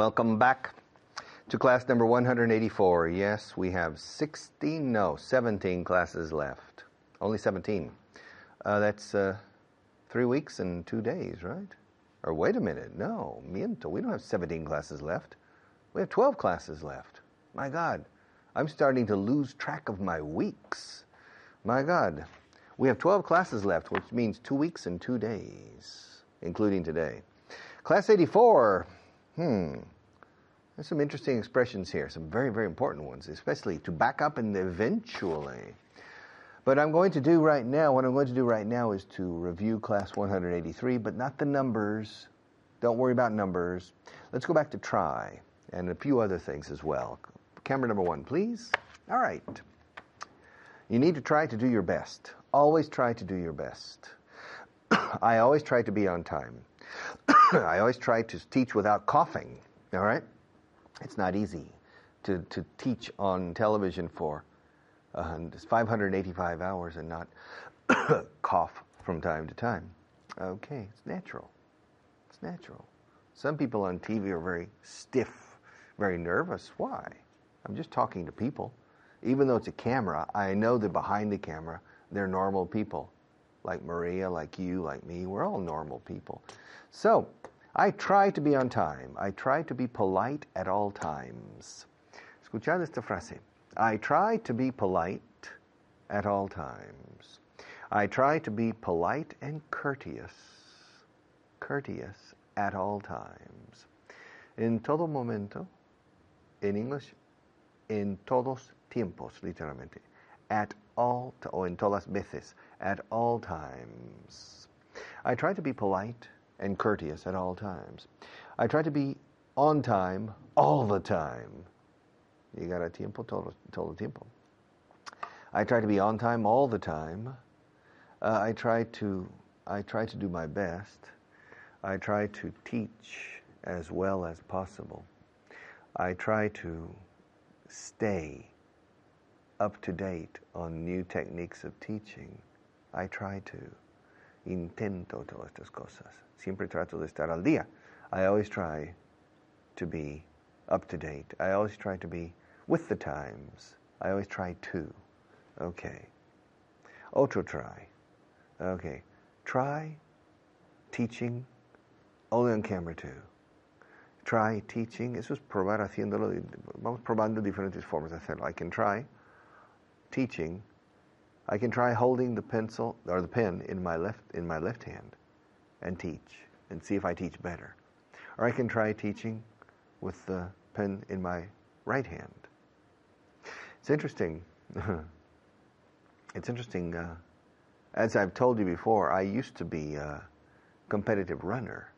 Welcome back to class number 184. Yes, we have 16, no, 17 classes left. Only 17. Uh, that's uh, three weeks and two days, right? Or wait a minute, no, miento. We don't have 17 classes left. We have 12 classes left. My God, I'm starting to lose track of my weeks. My God, we have 12 classes left, which means two weeks and two days, including today. Class 84. Hmm. There's some interesting expressions here, some very, very important ones, especially to back up and eventually. But I'm going to do right now, what I'm going to do right now is to review class 183, but not the numbers. Don't worry about numbers. Let's go back to try and a few other things as well. Camera number one, please. All right. You need to try to do your best. Always try to do your best. I always try to be on time. I always try to teach without coughing. All right? It's not easy to, to teach on television for uh, 585 hours and not cough from time to time. Okay, it's natural. It's natural. Some people on TV are very stiff, very nervous. Why? I'm just talking to people. Even though it's a camera, I know that behind the camera, they're normal people. Like Maria, like you, like me. We're all normal people. So, I try to be on time. I try to be polite at all times. Escuchad esta frase. I try to be polite at all times. I try to be polite and courteous. Courteous at all times. En todo momento, in English, en todos tiempos, literalmente. At all, o en todas veces, at all times. I try to be polite and courteous at all times. I try to be on time all the time. Llegar a tiempo todo, todo tiempo. I try to be on time all the time. Uh, I try to I try to do my best. I try to teach as well as possible. I try to stay up to date on new techniques of teaching. I try to intento todas estas cosas. Siempre trato de estar al día. I always try to be up to date. I always try to be with the times. I always try to. Okay. Otro try. Okay. Try teaching only on camera too. Try teaching. Eso es probar haciéndolo. Vamos probando diferentes formas de hacerlo. I can try teaching. I can try holding the pencil or the pen in my left in my left hand and teach and see if I teach better. Or I can try teaching with the pen in my right hand. It's interesting. it's interesting. Uh, as I've told you before, I used to be a competitive runner.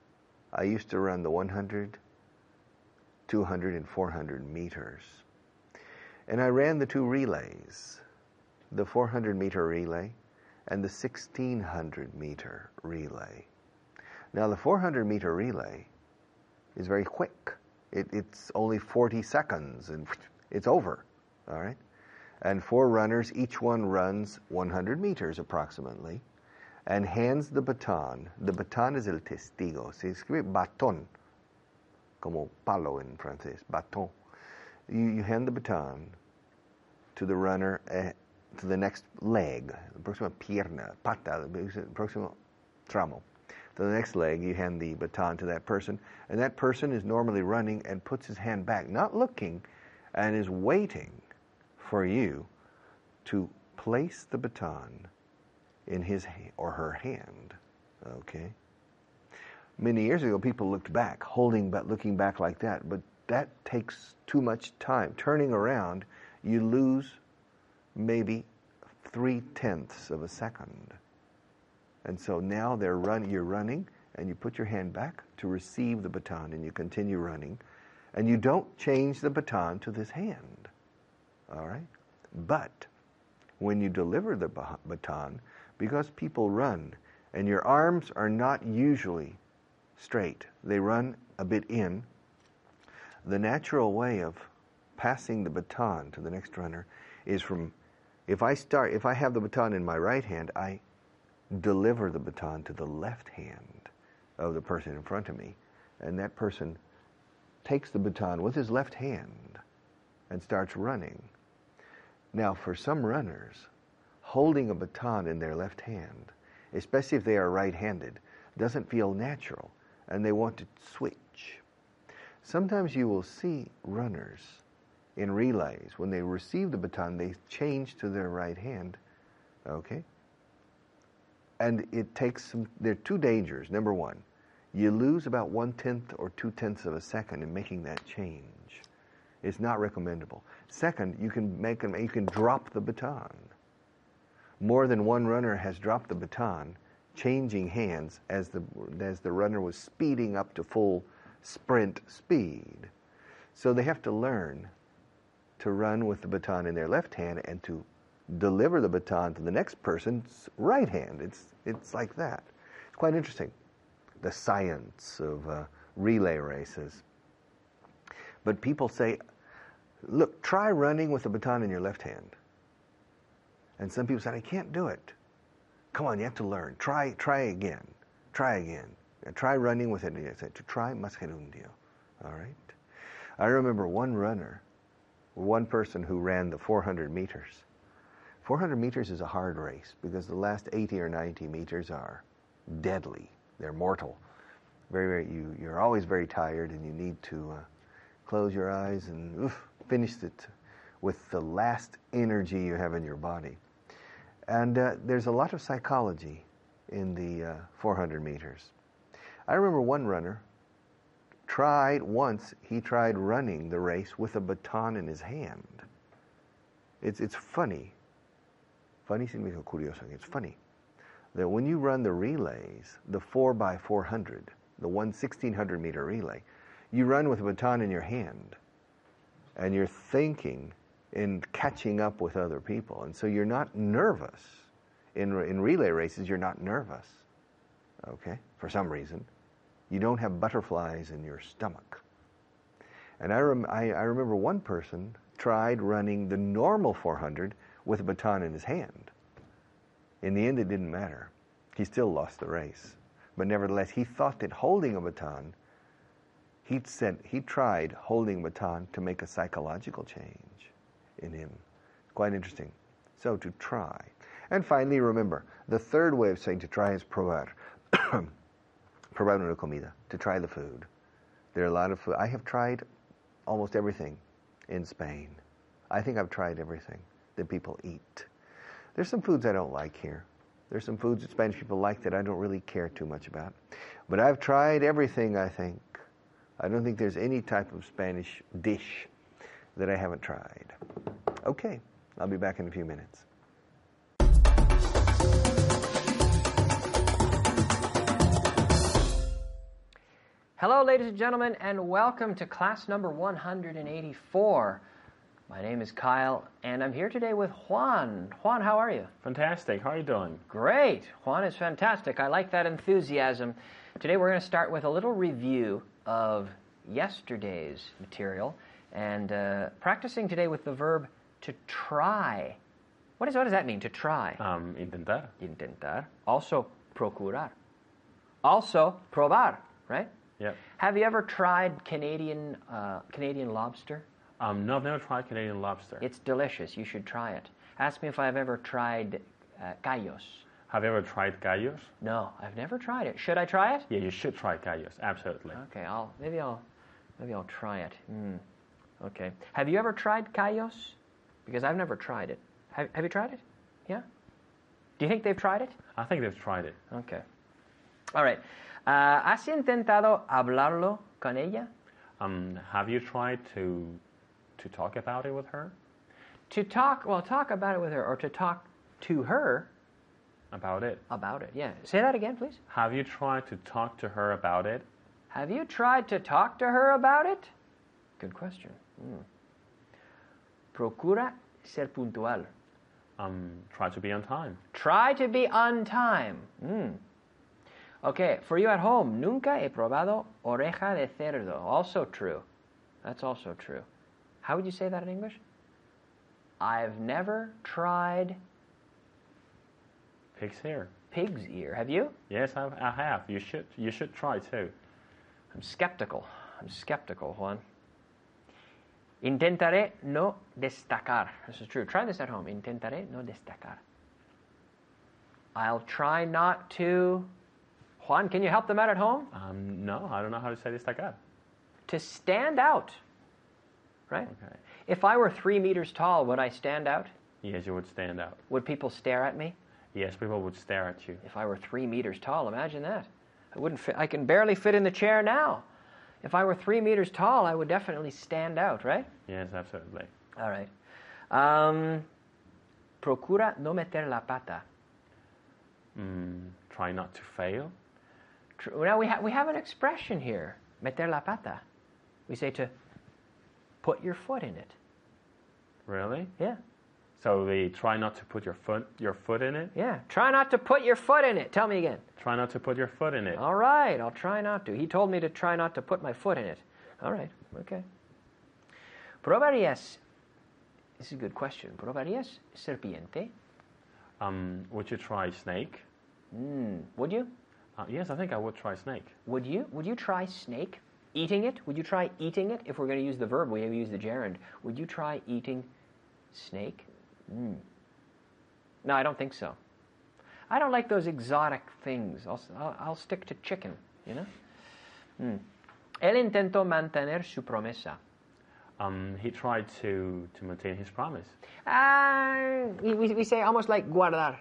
I used to run the 100, 200, and 400 meters. And I ran the two relays the 400 meter relay and the 1600 meter relay. Now, the 400 meter relay is very quick. It, it's only 40 seconds and it's over. All right? And four runners, each one runs 100 meters approximately and hands the baton. The baton is el testigo. Se escribe batón, como palo en francés, baton. You, you hand the baton to the runner, uh, to the next leg, the próxima pierna, pata, the próximo tramo. To the next leg, you hand the baton to that person, and that person is normally running and puts his hand back, not looking, and is waiting for you to place the baton in his or her hand. Okay? Many years ago, people looked back, holding but looking back like that, but that takes too much time. Turning around, you lose maybe three tenths of a second. And so now they're run, you're running, and you put your hand back to receive the baton and you continue running and you don't change the baton to this hand. All right? But when you deliver the baton, because people run and your arms are not usually straight, they run a bit in, the natural way of passing the baton to the next runner is from if I start if I have the baton in my right hand, I deliver the baton to the left hand of the person in front of me, and that person takes the baton with his left hand and starts running. Now, for some runners, holding a baton in their left hand, especially if they are right handed, doesn't feel natural and they want to switch. Sometimes you will see runners in relays, when they receive the baton, they change to their right hand. Okay? And it takes some, there are two dangers. Number one, you lose about one tenth or two tenths of a second in making that change. It's not recommendable. Second, you can make them, you can drop the baton. More than one runner has dropped the baton, changing hands as the as the runner was speeding up to full sprint speed. So they have to learn to run with the baton in their left hand and to deliver the baton to the next person's right hand. It's, it's like that. It's quite interesting, the science of uh, relay races. But people say, look, try running with the baton in your left hand. And some people say, I can't do it. Come on, you have to learn. Try, try again. Try again. Try running with it. I said, To try más gerundio. All right. I remember one runner one person who ran the 400 meters. 400 meters is a hard race because the last 80 or 90 meters are deadly. They're mortal. Very, very, you, you're always very tired and you need to uh, close your eyes and oof, finish it with the last energy you have in your body. And uh, there's a lot of psychology in the uh, 400 meters. I remember one runner tried once, he tried running the race with a baton in his hand. It's, it's funny. Funny significa curioso. It's funny that when you run the relays, the 4 by 400, the one 1600 meter relay, you run with a baton in your hand and you're thinking in catching up with other people. And so you're not nervous. In, in relay races, you're not nervous, okay, for some reason you don't have butterflies in your stomach. And I, rem- I, I remember one person tried running the normal 400 with a baton in his hand. In the end, it didn't matter. He still lost the race. But nevertheless, he thought that holding a baton, he'd said he tried holding a baton to make a psychological change in him. Quite interesting. So to try. And finally, remember, the third way of saying to try is probar. probar una comida, to try the food. There are a lot of food. I have tried almost everything in Spain. I think I've tried everything that people eat. There's some foods I don't like here. There's some foods that Spanish people like that I don't really care too much about. But I've tried everything, I think. I don't think there's any type of Spanish dish that I haven't tried. Okay, I'll be back in a few minutes. Hello, ladies and gentlemen, and welcome to class number 184. My name is Kyle, and I'm here today with Juan. Juan, how are you? Fantastic. How are you doing? Great. Juan is fantastic. I like that enthusiasm. Today we're going to start with a little review of yesterday's material and uh, practicing today with the verb to try. What, is, what does that mean, to try? Um, intentar. Intentar. Also, procurar. Also, probar, right? Yep. Have you ever tried Canadian uh, Canadian lobster? Um, no, I've never tried Canadian lobster. It's delicious. You should try it. Ask me if I've ever tried uh, callos. Have you ever tried callos? No, I've never tried it. Should I try it? Yeah, you should try callos. Absolutely. Okay, I'll maybe I'll maybe I'll try it. Mm. Okay. Have you ever tried callos? Because I've never tried it. Have, have you tried it? Yeah. Do you think they've tried it? I think they've tried it. Okay. All right. Uh, ¿Has intentado hablarlo con ella? Um, have you tried to to talk about it with her? To talk, well, talk about it with her, or to talk to her. About it. About it, yeah. Say that again, please. Have you tried to talk to her about it? Have you tried to talk to her about it? Good question. Mm. Procura ser puntual. Um, try to be on time. Try to be on time. Mm. Okay, for you at home, nunca he probado oreja de cerdo. Also true. That's also true. How would you say that in English? I've never tried Pig's ear. pig's ear. Have you? Yes, I, I have. You should. You should try too. I'm skeptical. I'm skeptical, Juan. Intentaré no destacar. This is true. Try this at home. Intentaré no destacar. I'll try not to. Juan, can you help them out at home? Um, no, I don't know how to say destacar. To stand out. Right? Okay. If I were three meters tall, would I stand out? Yes, you would stand out. Would people stare at me? Yes, people would stare at you. If I were three meters tall, imagine that. I wouldn't fit. I can barely fit in the chair now. If I were three meters tall, I would definitely stand out, right? Yes, absolutely. All right. Um, procura no meter la pata. Mm, try not to fail. Now we, ha- we have an expression here, meter la pata. We say to put your foot in it. Really? Yeah, So they try not to put your foot your foot in it. yeah. Try not to put your foot in it. Tell me again. Try not to put your foot in it. All right, I'll try not to. He told me to try not to put my foot in it. All right, okay. Probarías. This is a good question. Probarías serpiente? Um, would you try snake? Mm, would you? Uh, yes, I think I would try snake. Would you? Would you try snake? Eating it? Would you try eating it? If we're going to use the verb, we use the gerund. Would you try eating snake? Mm. No, I don't think so. I don't like those exotic things. I'll, I'll, I'll stick to chicken, you know? Mm. Él intentó mantener su promesa. Um, he tried to, to maintain his promise. We, we we say almost like guardar.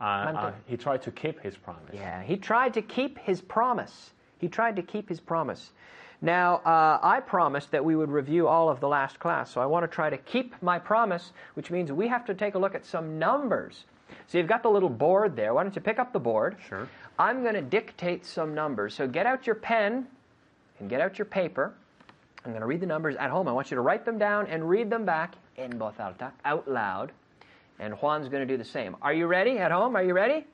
Uh, uh, he tried to keep his promise. Yeah, he tried to keep his promise. He tried to keep his promise. Now, uh, I promised that we would review all of the last class, so I want to try to keep my promise, which means we have to take a look at some numbers. So you've got the little board there. Why don't you pick up the board? Sure. I'm going to dictate some numbers. So get out your pen and get out your paper. I'm going to read the numbers at home. I want you to write them down and read them back in voz alta, out loud. And Juan's going to do the same. Are you ready at home? Are you ready?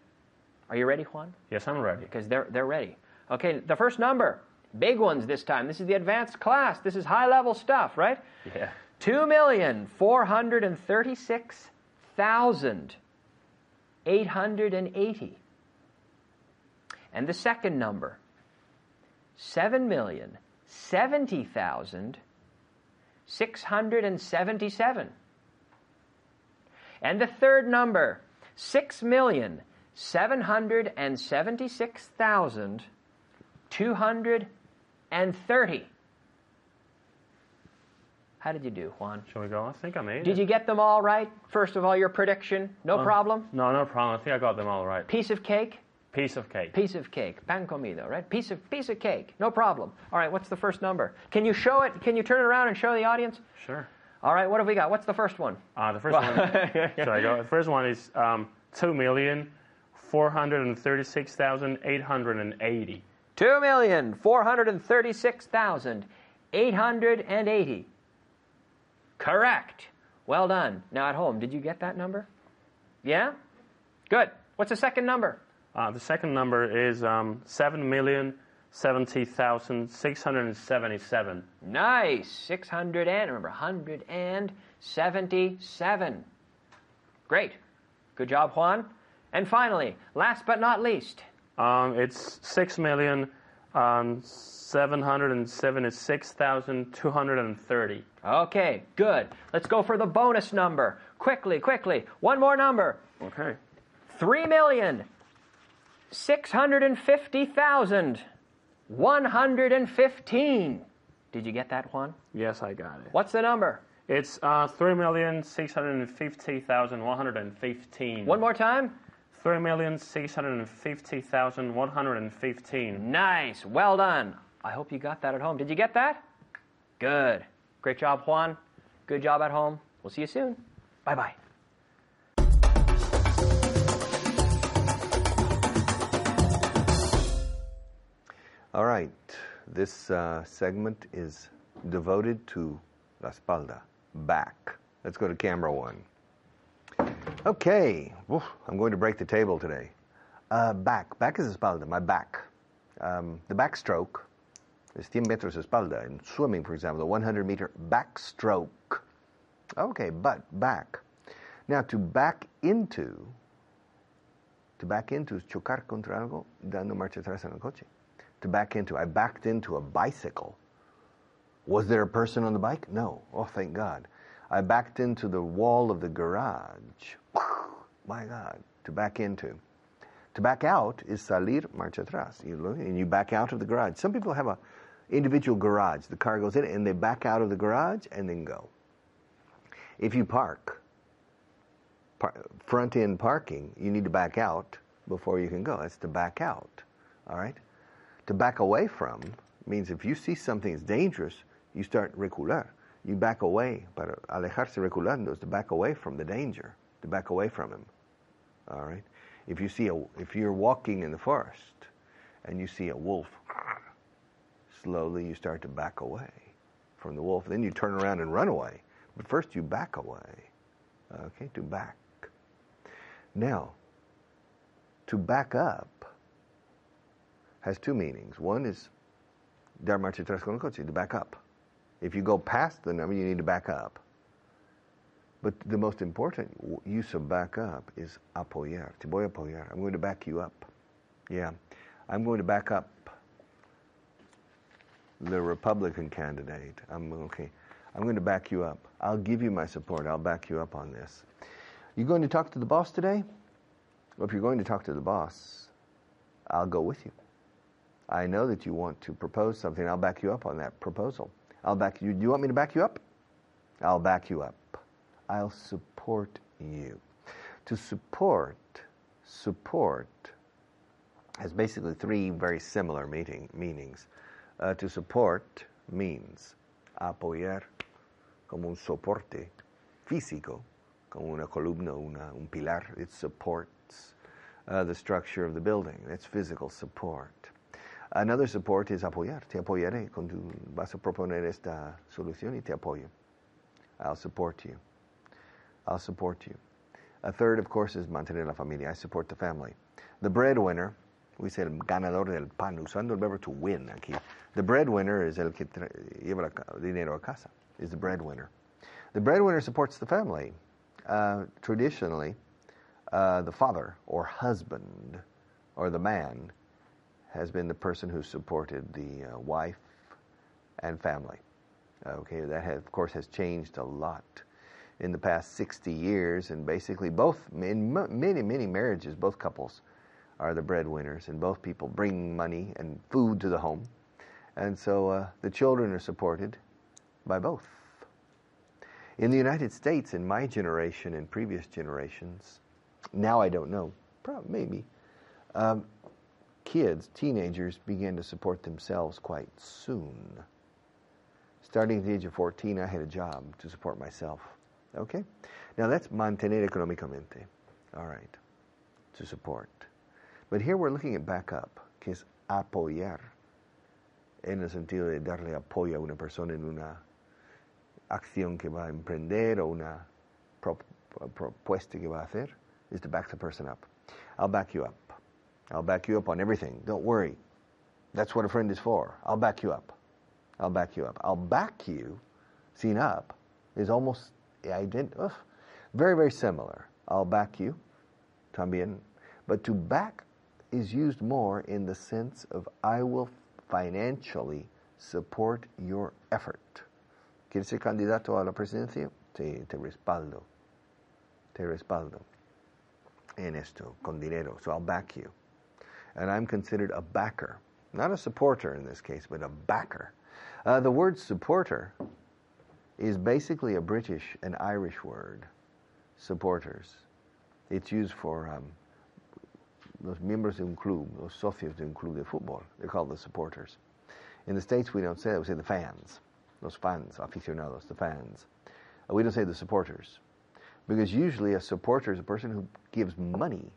Are you ready, Juan? Yes, I'm ready. because they're, they're ready. Okay, the first number, big ones this time. This is the advanced class. This is high level stuff, right? Yeah. 2,436,880. And the second number, 7,070,677. And the third number, six million seven hundred and 30. How did you do, Juan? Shall we go? I think I made Did it. you get them all right? First of all, your prediction, no Uh, problem. No, no problem. I think I got them all right. Piece of cake, Piece of cake. piece of cake, pan comido, right? Piece of piece of cake, no problem. All right, what's the first number? Can you show it? Can you turn it around and show the audience? Sure. All right, what have we got? What's the first one? Uh, the first one. Should I go? The first one is um, two million four hundred and thirty-six thousand eight hundred and eighty. Two million four hundred and thirty-six thousand eight hundred and eighty. Correct. Well done. Now at home, did you get that number? Yeah? Good. What's the second number? Uh, the second number is um, seven million seventy thousand six hundred and seventy-seven. Nice. 600 and, remember, 177. Great. Good job, Juan. And finally, last but not least, Um, it's six million um, seven hundred and seventy-six thousand two hundred and thirty. okay, good. Let's go for the bonus number. Quickly, quickly. One more number. Okay. Three million six hundred and fifty thousand one hundred and fifteen. Did you get that, Juan? Yes, I got it. What's the number? It's uh, three million six hundred and fifty thousand one hundred and fifteen. One more time. 3,650,115. Nice. Well done. I hope you got that at home. Did you get that? Good. Great job, Juan. Good job at home. We'll see you soon. Bye bye. All right. This uh, segment is devoted to la espalda, back. Let's go to camera one. Okay, Oof, I'm going to break the table today. Uh, back, back is espalda, my back. Um, the backstroke is 100 metros espalda. In swimming, for example, the 100 meter backstroke. Okay, but back. Now, to back into, to back into is chocar contra algo, dando marcha atrás en el coche. To back into, I backed into a bicycle. Was there a person on the bike? No. Oh, thank God. I backed into the wall of the garage. My God, to back into. To back out is salir marcha atrás. You look and you back out of the garage. Some people have a individual garage. The car goes in and they back out of the garage and then go. If you park, par- front end parking, you need to back out before you can go. That's to back out. All right? To back away from means if you see something that's dangerous, you start recular. You back away. Para alejarse reculando is to back away from the danger, to back away from him. All right? If you see a, if you're walking in the forest and you see a wolf, slowly you start to back away from the wolf. Then you turn around and run away. But first you back away. Okay, to back. Now, to back up has two meanings. One is dar marcha to back up. If you go past the number, you need to back up. But the most important use of back up is apoyar. Te voy a apoyar. I'm going to back you up. Yeah. I'm going to back up the Republican candidate. I'm okay. I'm going to back you up. I'll give you my support. I'll back you up on this. You going to talk to the boss today? Well, if you're going to talk to the boss, I'll go with you. I know that you want to propose something. I'll back you up on that proposal. I'll back you. Do you want me to back you up? I'll back you up. I'll support you. To support, support has basically three very similar meaning, meanings. Uh, to support means apoyar como un soporte físico, como una columna, una, un pilar. It supports uh, the structure of the building. That's physical support. Another support is apoyar. Te apoyaré. Cuando vas a proponer esta solución y te apoyo. I'll support you. I'll support you. A third, of course, is mantener la familia. I support the family. The breadwinner, we say el ganador del pan, usando el verbo to win aquí. The breadwinner is el que lleva el dinero a casa, is the breadwinner. The breadwinner supports the family. Uh, traditionally, uh, the father or husband or the man has been the person who supported the uh, wife and family. Okay, that has, of course has changed a lot in the past 60 years, and basically both in many many marriages, both couples are the breadwinners, and both people bring money and food to the home, and so uh, the children are supported by both. In the United States, in my generation and previous generations, now I don't know, probably maybe. Um, kids, teenagers, began to support themselves quite soon. Starting at the age of 14, I had a job to support myself. Okay? Now that's mantener económicamente. All right. To support. But here we're looking at backup, que es apoyar. En el sentido de darle apoyo a una persona en una acción que va a emprender o una propuesta que va a hacer, is to back the person up. I'll back you up. I'll back you up on everything. Don't worry. That's what a friend is for. I'll back you up. I'll back you up. I'll back you, seen up, is almost ident- ugh, very, very similar. I'll back you, también. But to back is used more in the sense of I will financially support your effort. ¿Quieres ser candidato a la presidencia? Sí, te respaldo. Te respaldo en esto, con dinero. So I'll back you and I'm considered a backer. Not a supporter in this case, but a backer. Uh, the word supporter is basically a British and Irish word, supporters. It's used for um, los miembros de un club, los socios de un club de fútbol. They're called the supporters. In the States, we don't say that. We say the fans, los fans, aficionados, the fans. Uh, we don't say the supporters. Because usually a supporter is a person who gives money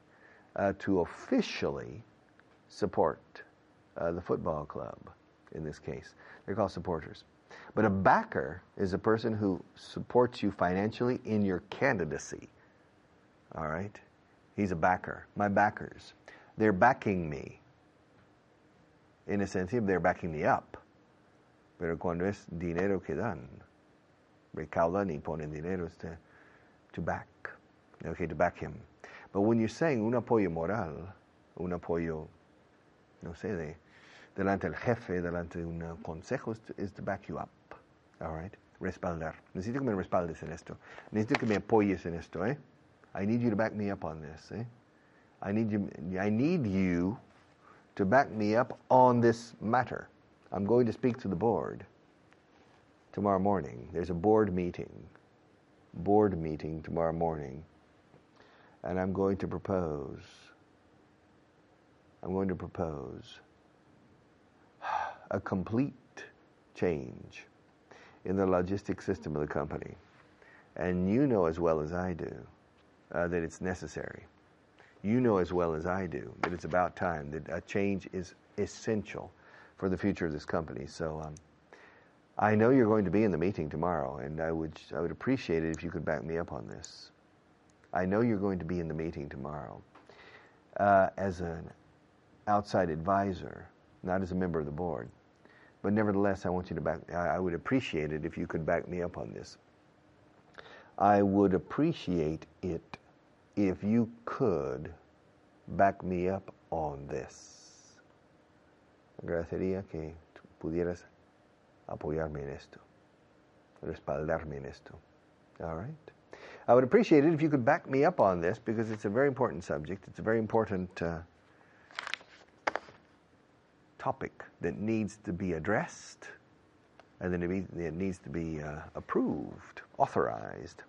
uh, to officially support uh, the football club, in this case. They're called supporters. But a backer is a person who supports you financially in your candidacy. All right? He's a backer. My backers. They're backing me. In a sense, they're backing me up. Pero cuando es dinero que dan, recaudan y ponen dinero to, to back. Okay, to back him. But when you're saying un apoyo moral, un apoyo, no sé, de, delante del jefe, delante de un consejo, is to, is to back you up. All right? Respaldar. Necesito que me respaldes en esto. Necesito que me apoyes en esto, eh? I need you to back me up on this, eh? I need you, I need you to back me up on this matter. I'm going to speak to the board tomorrow morning. There's a board meeting, board meeting tomorrow morning, and I'm going to propose. I'm going to propose a complete change in the logistic system of the company. And you know as well as I do uh, that it's necessary. You know as well as I do that it's about time, that a change is essential for the future of this company. So um, I know you're going to be in the meeting tomorrow, and I would, I would appreciate it if you could back me up on this. I know you're going to be in the meeting tomorrow uh, as an outside advisor, not as a member of the board. But nevertheless, I want you to back, I would appreciate it if you could back me up on this. I would appreciate it if you could back me up on this. Agradecería que pudieras apoyarme en esto, respaldarme en esto. All right? I would appreciate it if you could back me up on this because it's a very important subject. It's a very important uh, topic that needs to be addressed and then it needs to be uh, approved, authorized,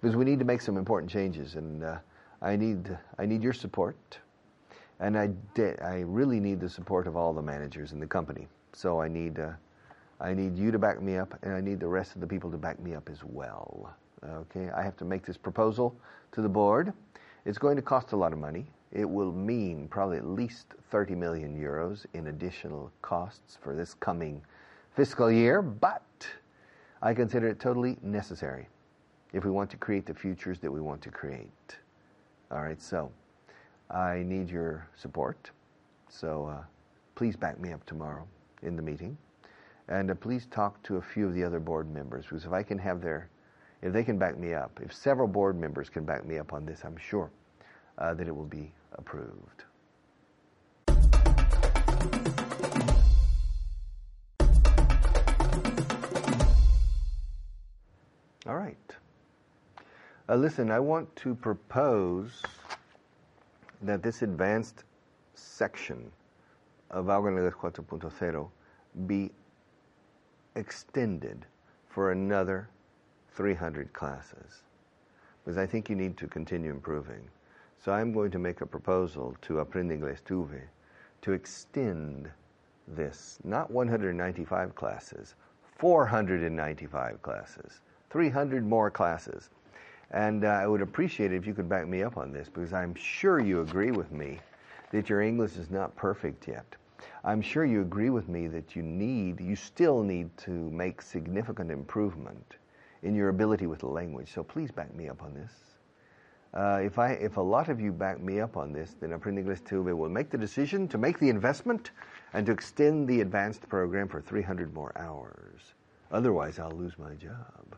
because we need to make some important changes, and uh, I need I need your support, and I de- I really need the support of all the managers in the company. So I need uh, I need you to back me up, and I need the rest of the people to back me up as well. Okay, I have to make this proposal to the board. It's going to cost a lot of money. It will mean probably at least 30 million euros in additional costs for this coming fiscal year, but I consider it totally necessary if we want to create the futures that we want to create. All right, so I need your support. So uh, please back me up tomorrow in the meeting. And uh, please talk to a few of the other board members because if I can have their, if they can back me up, if several board members can back me up on this, I'm sure uh, that it will be approved. All right. Uh, listen, I want to propose that this advanced section of Algo Negocios 4.0 be extended for another 300 classes because I think you need to continue improving. So I'm going to make a proposal to Aprende Inglés TVE to extend this, not 195 classes, 495 classes. 300 more classes. And uh, I would appreciate it if you could back me up on this because I'm sure you agree with me that your English is not perfect yet. I'm sure you agree with me that you need, you still need to make significant improvement in your ability with the language. So please back me up on this. Uh, if, I, if a lot of you back me up on this, then Aprende Inglés TVE will make the decision to make the investment and to extend the advanced program for 300 more hours. Otherwise, I'll lose my job.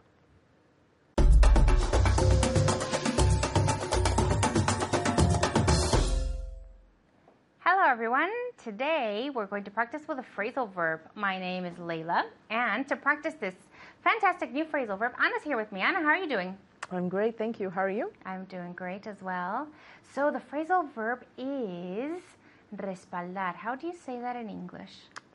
Hello everyone. Today we're going to practice with a phrasal verb. My name is Layla, and to practice this fantastic new phrasal verb, Anna's here with me. Anna, how are you doing? I'm great, thank you. How are you? I'm doing great as well. So the phrasal verb is respaldar. How do you say that in English?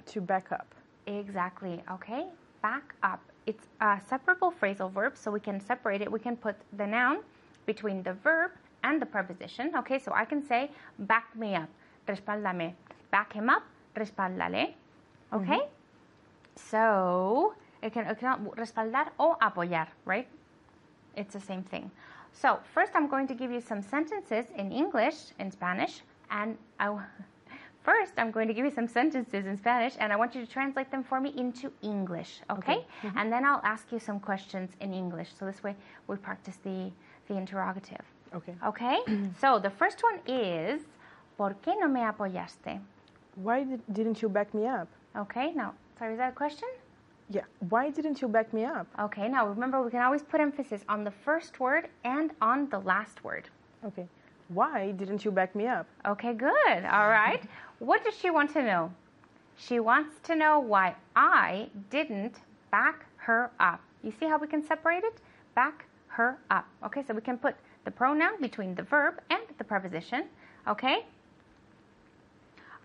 To back up. Exactly. Okay. Back up. It's a separable phrasal verb, so we can separate it. We can put the noun between the verb and the preposition. Okay, so I can say back me up, respaldame. Back him up, respaldale. Okay? Mm-hmm. So it can, it can respaldar o apoyar, right? It's the same thing. So first I'm going to give you some sentences in English, in Spanish, and I, first, I'm going to give you some sentences in Spanish, and I want you to translate them for me into English, okay? Mm-hmm. And then I'll ask you some questions in English. So this way, we practice the, the interrogative. Okay. Okay? so the first one is, ¿por qué no me apoyaste? Why did, didn't you back me up? Okay, now, sorry, is that a question? Yeah. Why didn't you back me up? Okay, now remember, we can always put emphasis on the first word and on the last word. Okay. Why didn't you back me up? Okay, good. All right. what does she want to know? She wants to know why I didn't back her up. You see how we can separate it? Back her up. Okay, so we can put the pronoun between the verb and the preposition. Okay?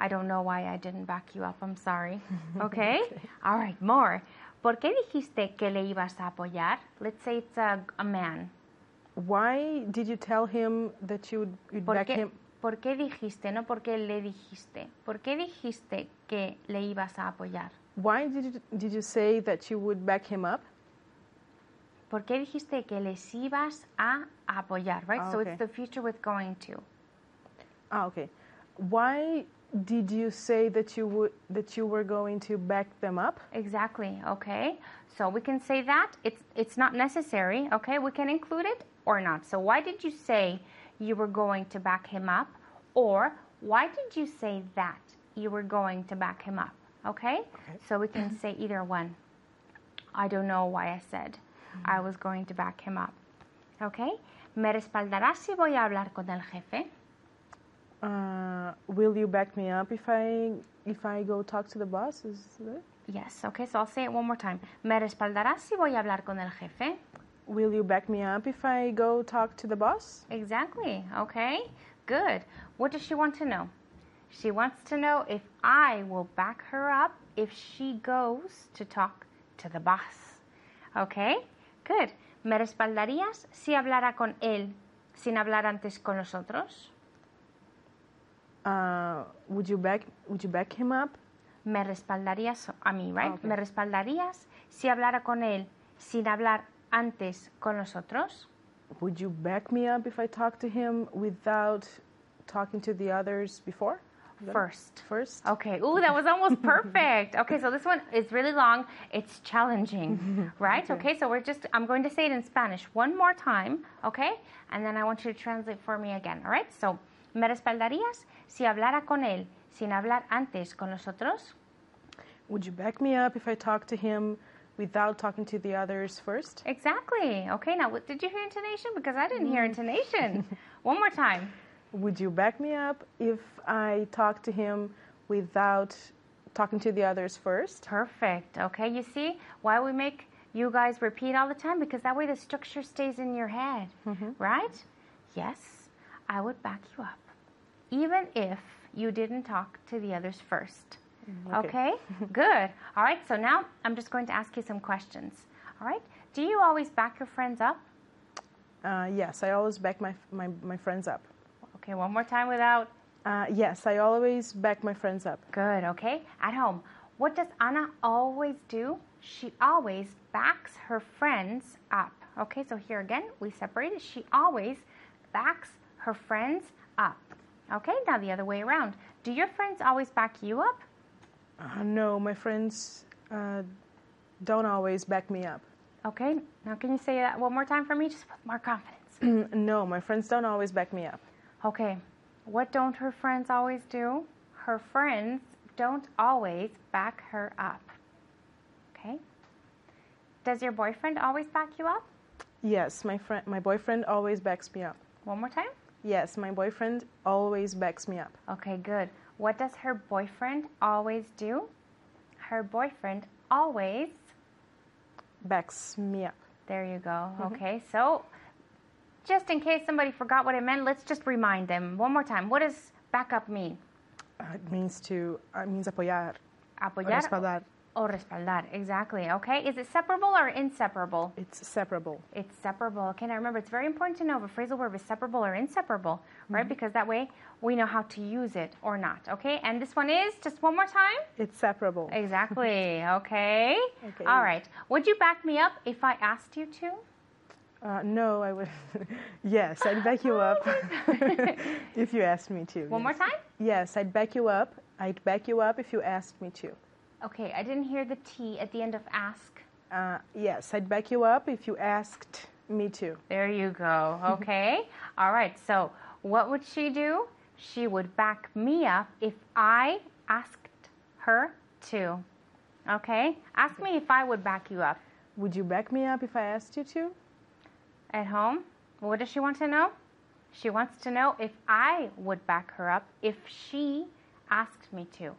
I don't know why I didn't back you up. I'm sorry. Okay? All right, more. ¿Por qué dijiste que le ibas a apoyar? Let's say it's a, a man. Why did you tell him that you would you'd ¿Por back qué, him? ¿Por qué dijiste, no por qué le dijiste? ¿Por qué dijiste que le ibas a apoyar? Why did you, did you say that you would back him up? ¿Por qué dijiste que les ibas a apoyar? Right? Ah, So okay. it's the future with going to. Ah, okay. Why did you say that you would that you were going to back them up? Exactly. Okay. So we can say that. It's it's not necessary. Okay. We can include it or not. So why did you say you were going to back him up? Or why did you say that you were going to back him up? Okay. So we can say either one. I don't know why I said I was going to back him up. Okay. ¿Me respaldarás si voy a hablar con el jefe? Uh, will you back me up if I if I go talk to the boss? Is that? Yes. Okay. So I'll say it one more time. ¿Me respaldarás si voy a hablar con el jefe? Will you back me up if I go talk to the boss? Exactly. Okay. Good. What does she want to know? She wants to know if I will back her up if she goes to talk to the boss. Okay. Good. ¿Me respaldarías si hablara con él sin hablar antes con los otros? Uh, would you back Would you back him up? ¿Me respaldarías a mí, right? Okay. ¿Me respaldarías si hablara con él sin hablar antes con los otros? Would you back me up if I talk to him without talking to the others before? First. First. Okay. Ooh, that was almost perfect. Okay, so this one is really long. It's challenging, right? Okay, so we're just, I'm going to say it in Spanish one more time, okay? And then I want you to translate for me again, all right? So, ¿me respaldarías si hablara con él sin hablar antes con los otros? Would you back me up if I talk to him without talking to the others first? Exactly. Okay, now what, did you hear intonation? Because I didn't hear mm. intonation. one more time. Would you back me up if I talk to him without talking to the others first? Perfect. Okay, you see why we make you guys repeat all the time? Because that way the structure stays in your head, mm-hmm. right? Yes, I would back you up, even if you didn't talk to the others first. okay. Okay, good. All right, so now I'm just going to ask you some questions. All right, do you always back your friends up? Uh, yes, I always back my, my, my friends up. Okay, one more time without. Uh, yes, I always back my friends up. Good, okay. At home, what does Anna always do? She always backs her friends up. Okay, so here again, we separated. She always backs her friends up. Okay, now the other way around. Do your friends always back you up? Uh, no, my friends uh, don't always back me up. Okay, now can you say that one more time for me, just with more confidence? no, my friends don't always back me up. Okay, what don't her friends always do? Her friends don't always back her up. Okay, does your boyfriend always back you up? Yes, my friend, my boyfriend always backs me up. One more time. Yes, my boyfriend always backs me up. Okay, good. What does her boyfriend always do? Her boyfriend always. Backs me up. There you go. Okay, so just in case somebody forgot what it meant, let's just remind them one more time. What does backup mean? Uh, it means to. Uh, it means apoyar. Apoyar Respaldar. O respaldar. Exactly. Okay, is it separable or inseparable? It's separable. It's separable. Okay, now remember, it's very important to know if a phrasal verb is separable or inseparable, right? Because that way we know how to use it or not. Okay, and this one is just one more time. It's separable. Exactly. Okay. Okay. All right. Would you back me up if I asked you to? Uh, no, I would. yes, I'd back you up if you asked me to. One more time. Yes, I'd back you up I'd back you up if you asked me to. Okay, I didn't hear the T at the end of ask. Uh, yes, I'd back you up if you asked me to. There you go. Okay. All right. So, what would she do? She would back me up if I asked her to. Okay? Ask me if I would back you up. Would you back me up if I asked you to? At home? What does she want to know? She wants to know if I would back her up if she asked me to.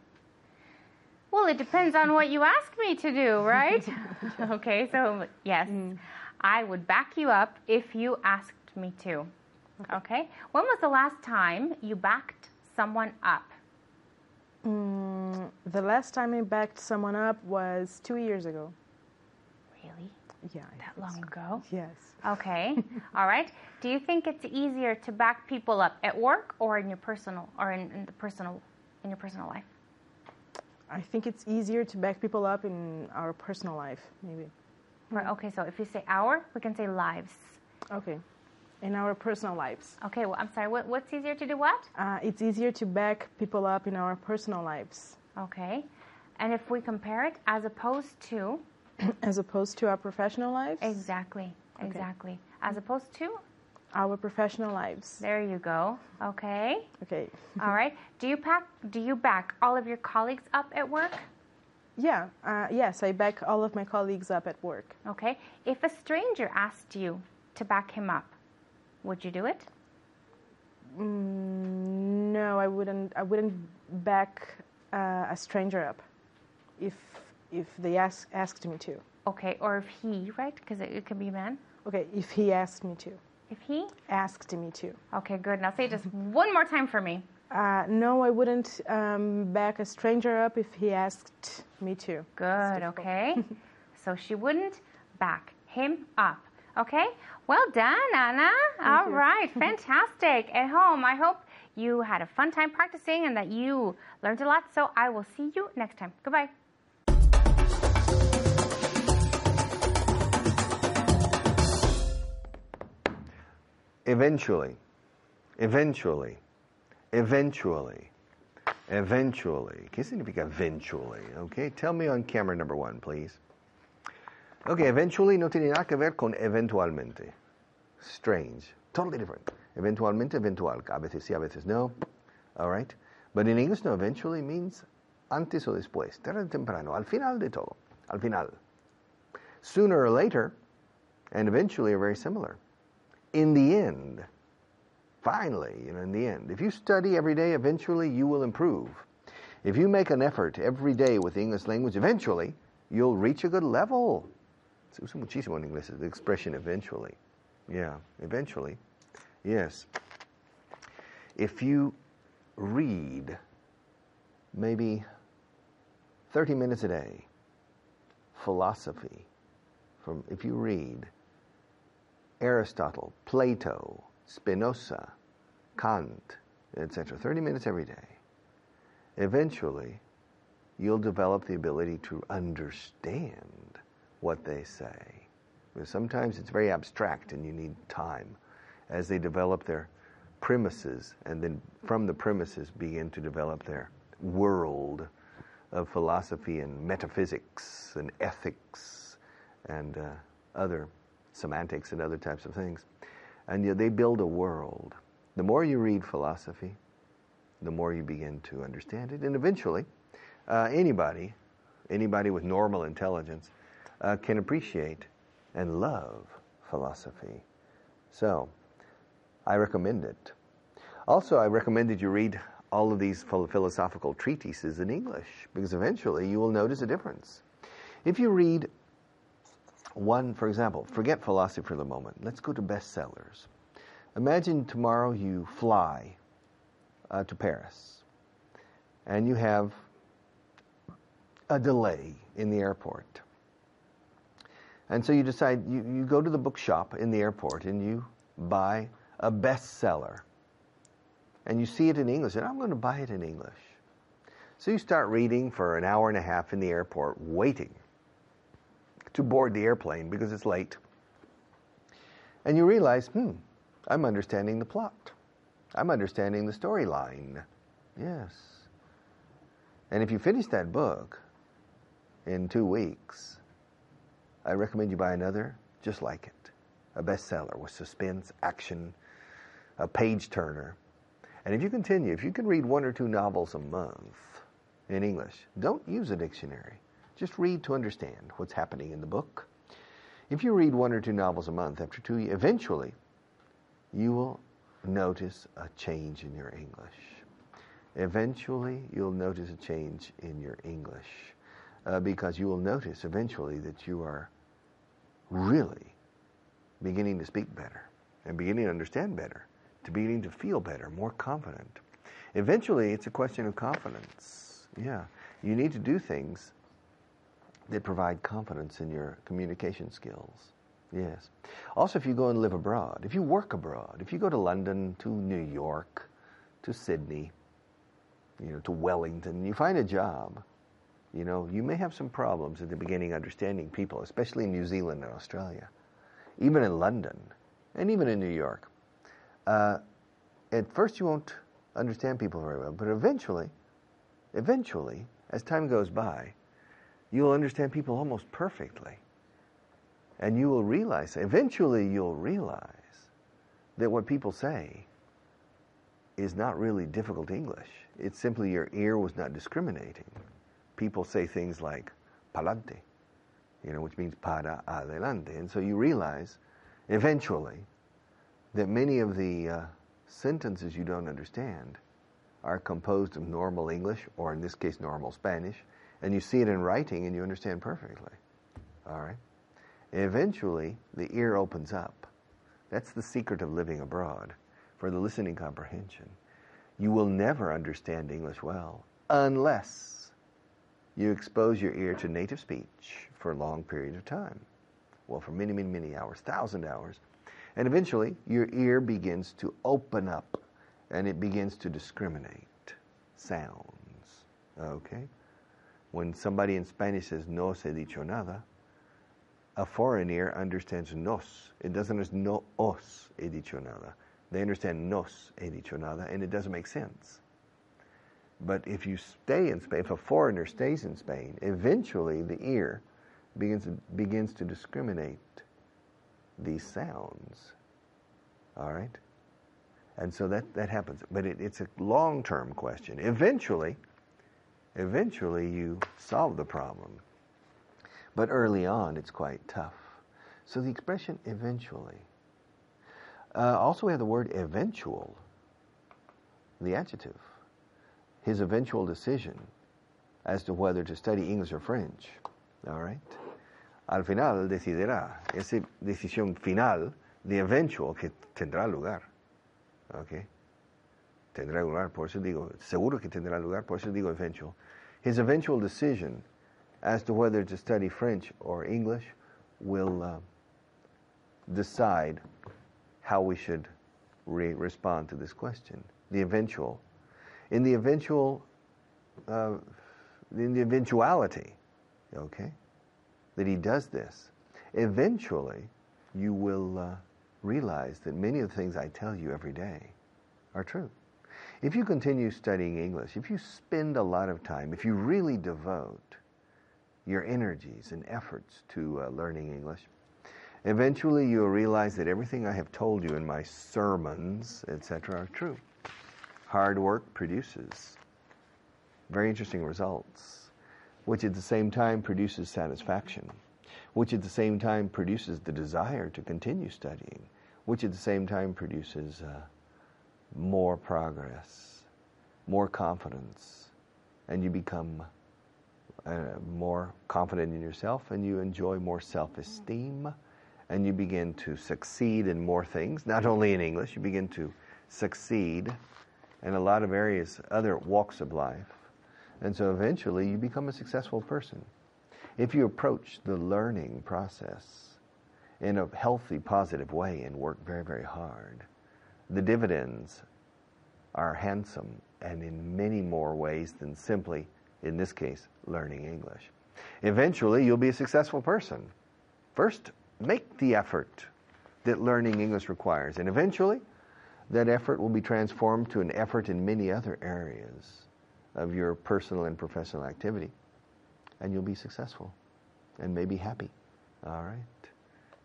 Well, it depends on what you ask me to do, right? okay, so yes, I would back you up if you asked me to. Okay? When was the last time you backed someone up? Mm, the last time I backed someone up was two years ago. Really? Yeah. I That long so. ago? Yes. Okay. All right. Do you think it's easier to back people up at work or in your personal or in, in the personal in your personal life? I think it's easier to back people up in our personal life, maybe. Right, Okay, so if you say our, we can say lives. Okay. In our personal lives. Okay, well, I'm sorry. What, what's easier to do what? Uh, it's easier to back people up in our personal lives Okay. And if we compare it as opposed to as opposed to our professional lives. exactly, exactly. As opposed to Our professional lives. there you go. Okay. Okay. All right. Do you pack do you back all of your colleagues up at work? Yeah. Uh, yes, I back all of my colleagues up at work. Okay. If a stranger asked you to back him up, would you do it? Mm, no, I wouldn't. I wouldn't back uh, a stranger up if if they ask, asked me to. Okay, or if he, right? Because it, it could be a man. Okay, if he asked me to. If he? Asked me to. Okay, good. Now say it just one more time for me. Uh, no, I wouldn't um, back a stranger up if he asked me to. Good, okay. so she wouldn't back him up. Okay? Well done, Anna. All you. right, fantastic. At home, I hope you had a fun time practicing and that you learned a lot. So I will see you next time. Goodbye. Eventually, eventually, eventually, eventually. ¿Qué significa eventually? Okay, tell me on camera number one, please. Okay, eventually no tiene nada que ver con eventualmente. Strange, totally different. Eventualmente, eventual. A veces sí, a veces no. All right? But in English, no, eventually means antes o después, tarde o temprano, al final de todo, al final. Sooner or later, and eventually are very similar in the end, finally, you know, in the end, if you study every day, eventually you will improve. If you make an effort every day with English language, eventually you'll reach a good level. Se usa muchísimo en inglés the expression eventually. Yeah, eventually. Yes. If you read maybe 30 minutes a day, philosophy, from if you read Aristotle, Plato, Spinoza, Kant, etc., 30 minutes every day, eventually you'll develop the ability to understand what they say. Because sometimes it's very abstract and you need time as they develop their premises and then from the premises begin to develop their world of philosophy and metaphysics and ethics and uh, other semantics and other types of things. And you know, they build a world. The more you read philosophy, the more you begin to understand it. And eventually, uh, anybody, anybody with normal intelligence, uh, can appreciate and love philosophy. So, I recommend it. Also, I recommend that you read all of these philosophical treatises in English because eventually you will notice a difference. If you read one, for example, forget philosophy for the moment. Let's go to bestsellers. Imagine tomorrow you fly uh, to Paris and you have a delay in the airport. And so you decide, you, you go to the bookshop in the airport and you buy a bestseller. And you see it in English, and I'm going to buy it in English. So you start reading for an hour and a half in the airport, waiting to board the airplane because it's late. And you realize, hmm, I'm understanding the plot. I'm understanding the storyline. Yes. And if you finish that book in two weeks, I recommend you buy another just like it a bestseller with suspense, action, a page turner. And if you continue, if you can read one or two novels a month in English, don't use a dictionary. Just read to understand what's happening in the book. If you read one or two novels a month, after two years, eventually you will notice a change in your English. Eventually, you'll notice a change in your English uh, because you will notice eventually that you are really beginning to speak better and beginning to understand better, to beginning to feel better, more confident. Eventually, it's a question of confidence. Yeah, you need to do things that provide confidence in your communication skills. Yes. Also, if you go and live abroad, if you work abroad, if you go to London, to New York, to Sydney, you know, to Wellington, you find a job, you know, you may have some problems at the beginning understanding people, especially in New Zealand and Australia, even in London, and even in New York. Uh, at first, you won't understand people very well, but eventually, eventually, as time goes by, you'll understand people almost perfectly. And you will realize, eventually, you'll realize that what people say is not really difficult English. It's simply your ear was not discriminating. People say things like palante, you know, which means para adelante. And so you realize eventually that many of the uh, sentences you don't understand are composed of normal English, or in this case, normal Spanish, and you see it in writing and you understand perfectly. All right? Eventually, the ear opens up. That's the secret of living abroad for the listening comprehension. You will never understand English well unless you expose your ear to native speech for a long period of time. Well, for many, many, many hours, thousand hours. And eventually, your ear begins to open up and it begins to discriminate sounds. Okay? When somebody in Spanish says, no se dicho nada, a foreigner understands nos. It doesn't understand no os he dicho nada. They understand nos he dicho nada, and it doesn't make sense. But if you stay in Spain, if a foreigner stays in Spain, eventually the ear begins begins to discriminate these sounds. All right? And so that, that happens. But it, it's a long term question. Eventually, eventually you solve the problem. But early on, it's quite tough. So the expression eventually. Uh, also, we have the word eventual, the adjective. His eventual decision as to whether to study English or French. All right? Al final decidirá. Esa decisión final, the eventual, que tendrá lugar. Okay? Tendrá lugar, por eso digo, seguro que tendrá lugar, por eso digo eventual. His eventual decision as to whether to study French or English will uh, decide how we should re- respond to this question. The eventual. In the eventual, uh, in the eventuality, okay, that he does this, eventually you will uh, realize that many of the things I tell you every day are true. If you continue studying English, if you spend a lot of time, if you really devote your energies and efforts to uh, learning English, eventually you'll realize that everything I have told you in my sermons, etc., are true. Hard work produces very interesting results, which at the same time produces satisfaction, which at the same time produces the desire to continue studying, which at the same time produces uh, more progress, more confidence, and you become uh, more confident in yourself and you enjoy more self esteem and you begin to succeed in more things, not only in English, you begin to succeed in a lot of areas, other walks of life. And so eventually you become a successful person. If you approach the learning process in a healthy, positive way and work very, very hard, the dividends are handsome and in many more ways than simply, in this case, learning English. Eventually, you'll be a successful person. First, make the effort that learning English requires, and eventually, that effort will be transformed to an effort in many other areas of your personal and professional activity, and you'll be successful and maybe happy. All right?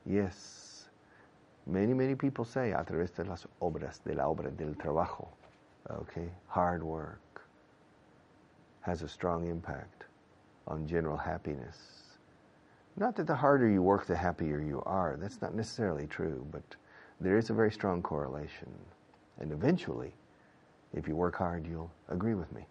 Yes. Many, many people say a través de las obras, de la obra, del trabajo, okay, hard work has a strong impact on general happiness. Not that the harder you work, the happier you are. That's not necessarily true, but there is a very strong correlation. And eventually, if you work hard, you'll agree with me.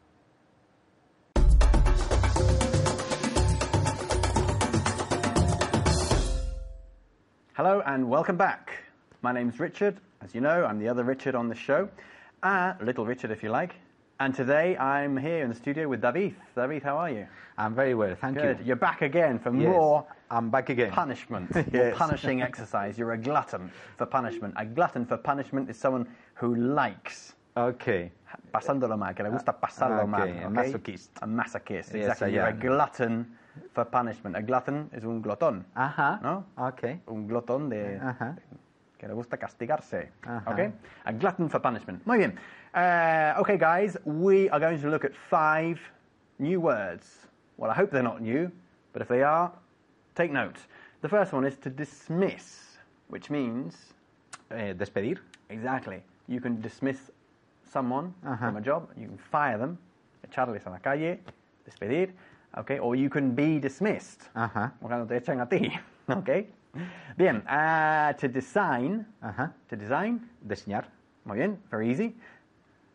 Hello and welcome back. My name's Richard. As you know, I'm the other Richard on the show, uh, Little Richard if you like. And today I'm here in the studio with David. David, how are you? I'm very well, thank Good. you. You're back again for Yes, more I'm back again. punishment, Yes. punishing exercise. You're a glutton for punishment. A glutton for punishment is someone who likes Okay. pasándolo mal, que le gusta pasarlo okay, mal. Okay? a masochist. A masochist, Yes, exactly. You're a glutton for punishment. A glutton es un glotón. Ajá. ¿No? Okay. un glotón de Ajá. Que le gusta castigarse. Ajá. Okay, a glutton for punishment. Muy bien. Uh, okay, guys, we are going to look at five new words. Well, I hope they're not new, but if they are, take note. The first one is to dismiss, which means Eh, despedir. exactly you can dismiss someone Ajá. from a job, you can fire them, echarles a la calle, despedir, okay, or you can be dismissed. Ajá. o cuando te echan a ti, ¿ok? Bien, uh, to design, Ajá. to design, Diseñar. muy bien, very easy,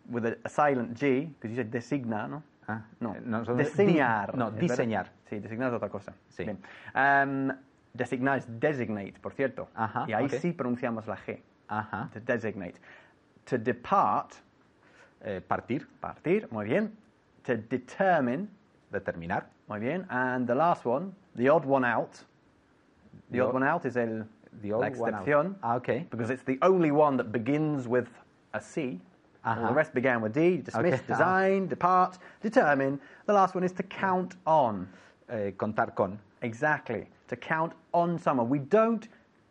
with a, a silent G, because you said designa, ¿no? Ah, No, eh, nosotros diseñar. di- no, diseñar. Sí, designar es otra cosa. Sí. Bien. Um, designar es designate, por cierto. Ajá, y ahí ok. sí pronunciamos la G. Ajá. To designate. To depart, Eh, partir. partir, muy bien. To determine, Determinar. muy bien. And the last one, the odd one out. The The odd one out is el, The la old excepción. Ah, okay. because it's the only one that begins with a C. Uh-huh. the rest began with D. Dismiss, Okay. design, depart, determine. The last one is to count on. Eh, contar con. Exactly. To count on someone. We don't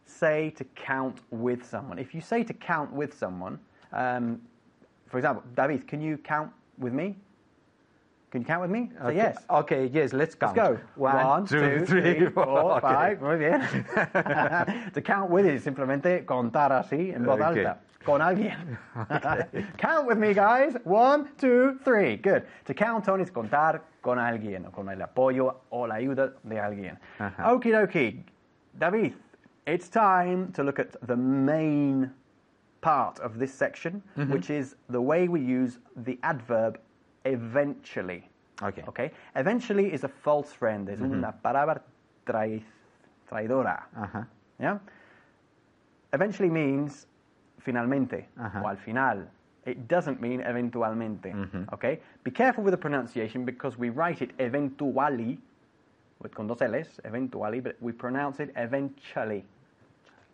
say to count with someone. If you say to count with someone, um, for example, David, can you count with me? Can you count with me? Say yes. Okay, yes, let's Let's go. One, two, three, four, okay. five. Muy bien. to count with is simplemente contar así en voz Okay. alta. Con alguien. count with me, guys. One, two, three. Good. To count on is contar con alguien o con el apoyo o la ayuda de alguien. Ajá. Okie dokie. David, it's time to look at the main part of this section, Mm-hmm. which is the way we use the adverb eventually. Okay. Okay. Eventually is a false friend. Es mm-hmm. una palabra trai- traidora. Ajá. Yeah. Eventually means finalmente Ajá. o al final. It doesn't mean eventualmente. Mm-hmm. Okay. Be careful with the pronunciation because we write it eventually with con dos L's, eventually, but we pronounce it eventually.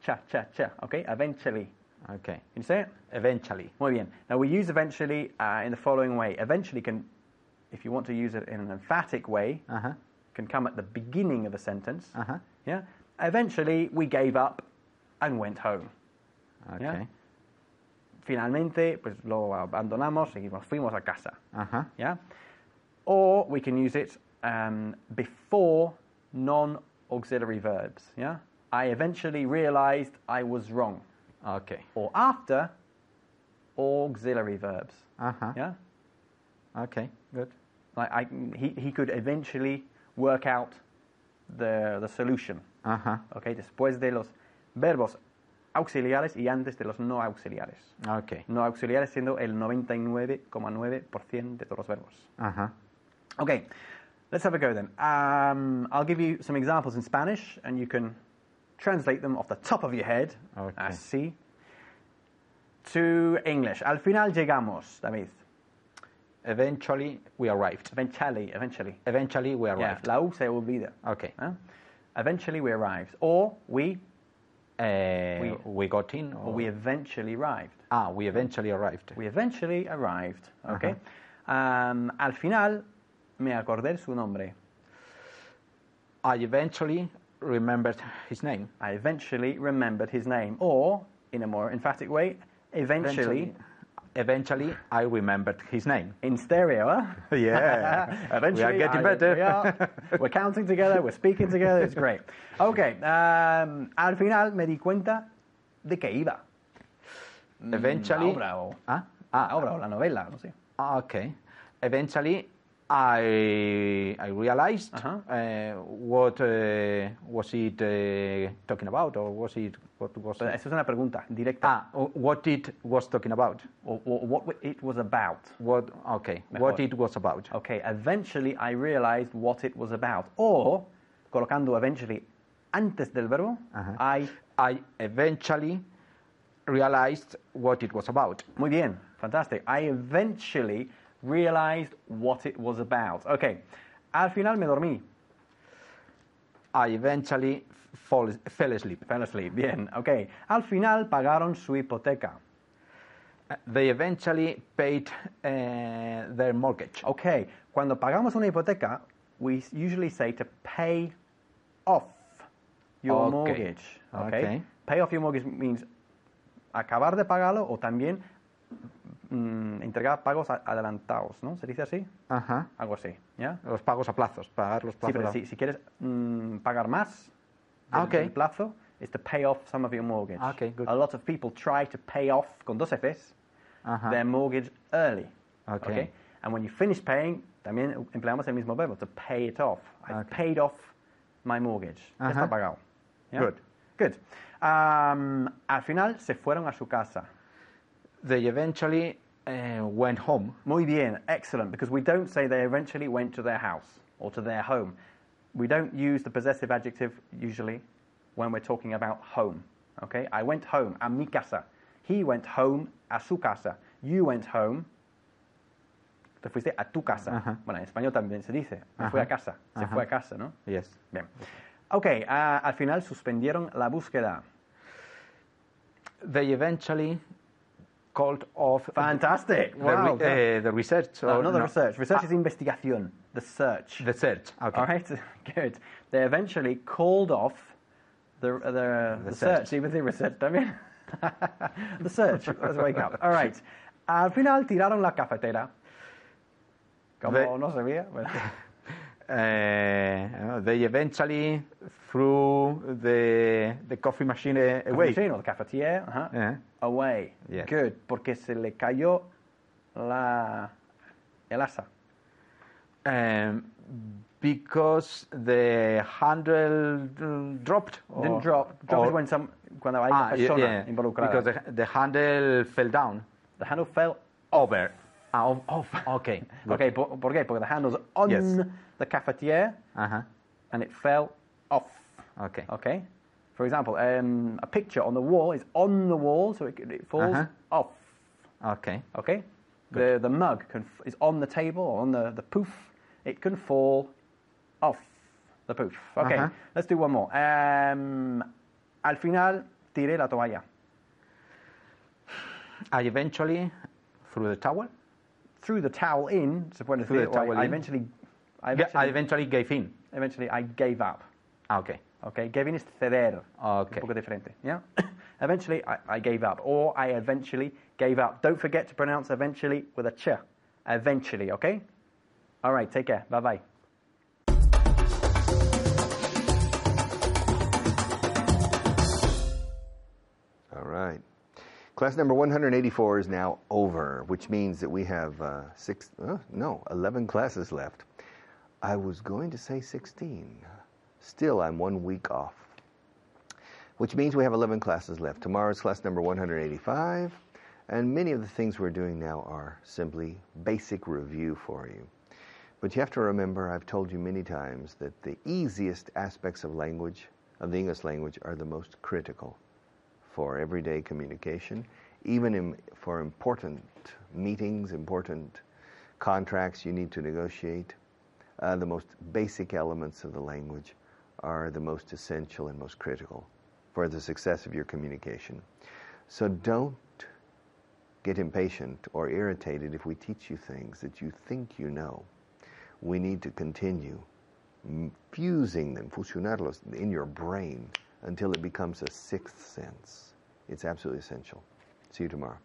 Cha cha cha. Okay. Eventually. Okay. Can you say it? Eventually. Muy bien. Now we use eventually uh, in the following way. Eventually can, if you want to use it in an emphatic way, Ajá. can come at the beginning of a sentence. Ajá. Yeah. Eventually we gave up and went home. Okay. Yeah. Finalmente, pues lo abandonamos y nos fuimos a casa. Ajá. Yeah. Or we can use it um, before non-auxiliary verbs. Yeah. I eventually realized I was wrong. Okay. Or after auxiliary verbs. Uh-huh. Yeah. Okay, good. Like I, he, he could eventually work out the, the solution. Ajá. Okay, después de los verbos auxiliares y antes de los no auxiliares. Okay. No auxiliares siendo el 99,9% de todos los verbos. Ajá. Okay, let's have a go then. Um, I'll give you some examples in Spanish and you can translate them off the top of your head. Okay. Así. To English. Al final llegamos, David. Eventually, we arrived. Eventually, eventually. Eventually, we Yeah, arrived. la U se olvida. Okay. Huh? Eventually we arrived. Or we, Uh, We- we, got in. or we eventually arrived. ah, we eventually arrived. We eventually arrived. Okay. Um, al final me acordé su nombre. I eventually remembered his name. I eventually remembered his name. Or, in a more emphatic way, eventually, eventually, I remembered his name. In stereo, huh? Yeah. Eventually, we are getting I- better. we are. We're counting together, we're speaking together, it's great. Okay, um, al final me di cuenta de que iba. eventually. La obra o, Ah, la ah, obra o la novela, no sé. okay. Eventually, I I realized Uh-huh. uh, what uh, was it uh, talking about, or was it what was Pero it? Es una pregunta directa. ah what it was talking about? or, o what it was about. What okay? Mejor. What it was about? Okay, eventually I realized what it was about. or colocando eventually antes del verbo, Ajá. I. I eventually realized what it was about. Muy bien, fantastic. I eventually realized what it was about. Okay, al final me dormí. I eventually fall, fell asleep. Fell asleep. Bien, ok. Al final pagaron su hipoteca. They eventually paid uh, their mortgage. Ok, cuando pagamos una hipoteca, we usually say to pay off your Ok. mortgage. Okay? Ok. Pay off your mortgage means acabar de pagarlo o también mm, entregar pagos adelantados, ¿no? ¿Se dice así? Ajá. Algo así, ¿ya? Los pagos a plazos, pagar los Sí, plazos. pero a- si, si quieres mm, pagar más Ah, del, ok. del plazo, is to pay off some of your mortgage. Ah, ok, good. A lot of people try to pay off, con dos Fs, Ajá. their mortgage early. Ok. okay? And when you finish paying, también empleamos el mismo verbo, to pay it off. Ok. paid off my mortgage. Ajá. está pagado. ¿ya? Good. Good. Um, al final se fueron a su casa. They eventually uh, went home. Muy bien, excellent, because we don't say they eventually went to their house or to their home. We don't use the possessive adjective usually when we're talking about home. Okay? I went home, a mi casa. He went home, a su casa. You went home, te fuiste a tu casa. Ajá. Bueno, en español también se dice, me Ajá. fui a casa, se fue a casa, ¿no? Yes. Bien. Ok, ah, al final suspendieron la búsqueda. They eventually called off Fantastic. the, Wow. re- uh, the research. No, not the no. research. Research Ah, is investigación. The search. The search. Okay. All right, good. They eventually called off the the, the, The search. search. Even the research también. the search. Let's wake up. All right. Al final tiraron la cafetera. Como The- no se veía. bueno. Uh, they eventually threw the the coffee machine uh, away. Machine or the cafetiere. ajá. Yeah. Away. Yes. Good. Porque se le cayó la el asa. Um, because the handle uh, dropped. or- Didn't drop. Drop or- is when some cuando hay Ah, una yeah, persona yeah, involucrada. Because the, the handle fell down. the handle fell Over. Ah, off. Okay. good. Okay, por, ¿por qué? Porque the handle's on Yes. The cafetiere Uh-huh. and it fell off. Okay. Okay? For example, um, a picture on the wall is on the wall, so it, it falls Uh-huh. off. Okay. Okay? The, the mug can, f- is on the table or on the, the poof. It can fall off the poof. Okay, Uh-huh. let's do one more. Um, al final, tiré la toalla. I eventually threw the towel. Threw the towel in, puede Threw the or I- towel I eventually, I Yeah, eventually, I eventually gave in. eventually I gave up. Ah, okay. Okay, gave in is ceder. Okay. Un poco diferente. Yeah. eventually, I, I gave up, or I eventually gave up. Don't forget to pronounce eventually with a ch. Eventually, okay? All right. Take care. Bye bye. All right. Class number 184 is now over, which means that we have uh, six, uh, no, 11 classes left. I was going to say 16. Still, I'm one week off, which means we have 11 classes left. Tomorrow's class number 185, and many of the things we're doing now are simply basic review for you. But you have to remember, I've told you many times, that the easiest aspects of language, of the English language, are the most critical for everyday communication, even in, for important meetings, important contracts you need to negotiate. Uh, the most basic elements of the language are the most essential and most critical for the success of your communication. So don't get impatient or irritated if we teach you things that you think you know. We need to continue fusing them, fusionarlos, in your brain until it becomes a sixth sense. It's absolutely essential. See you tomorrow.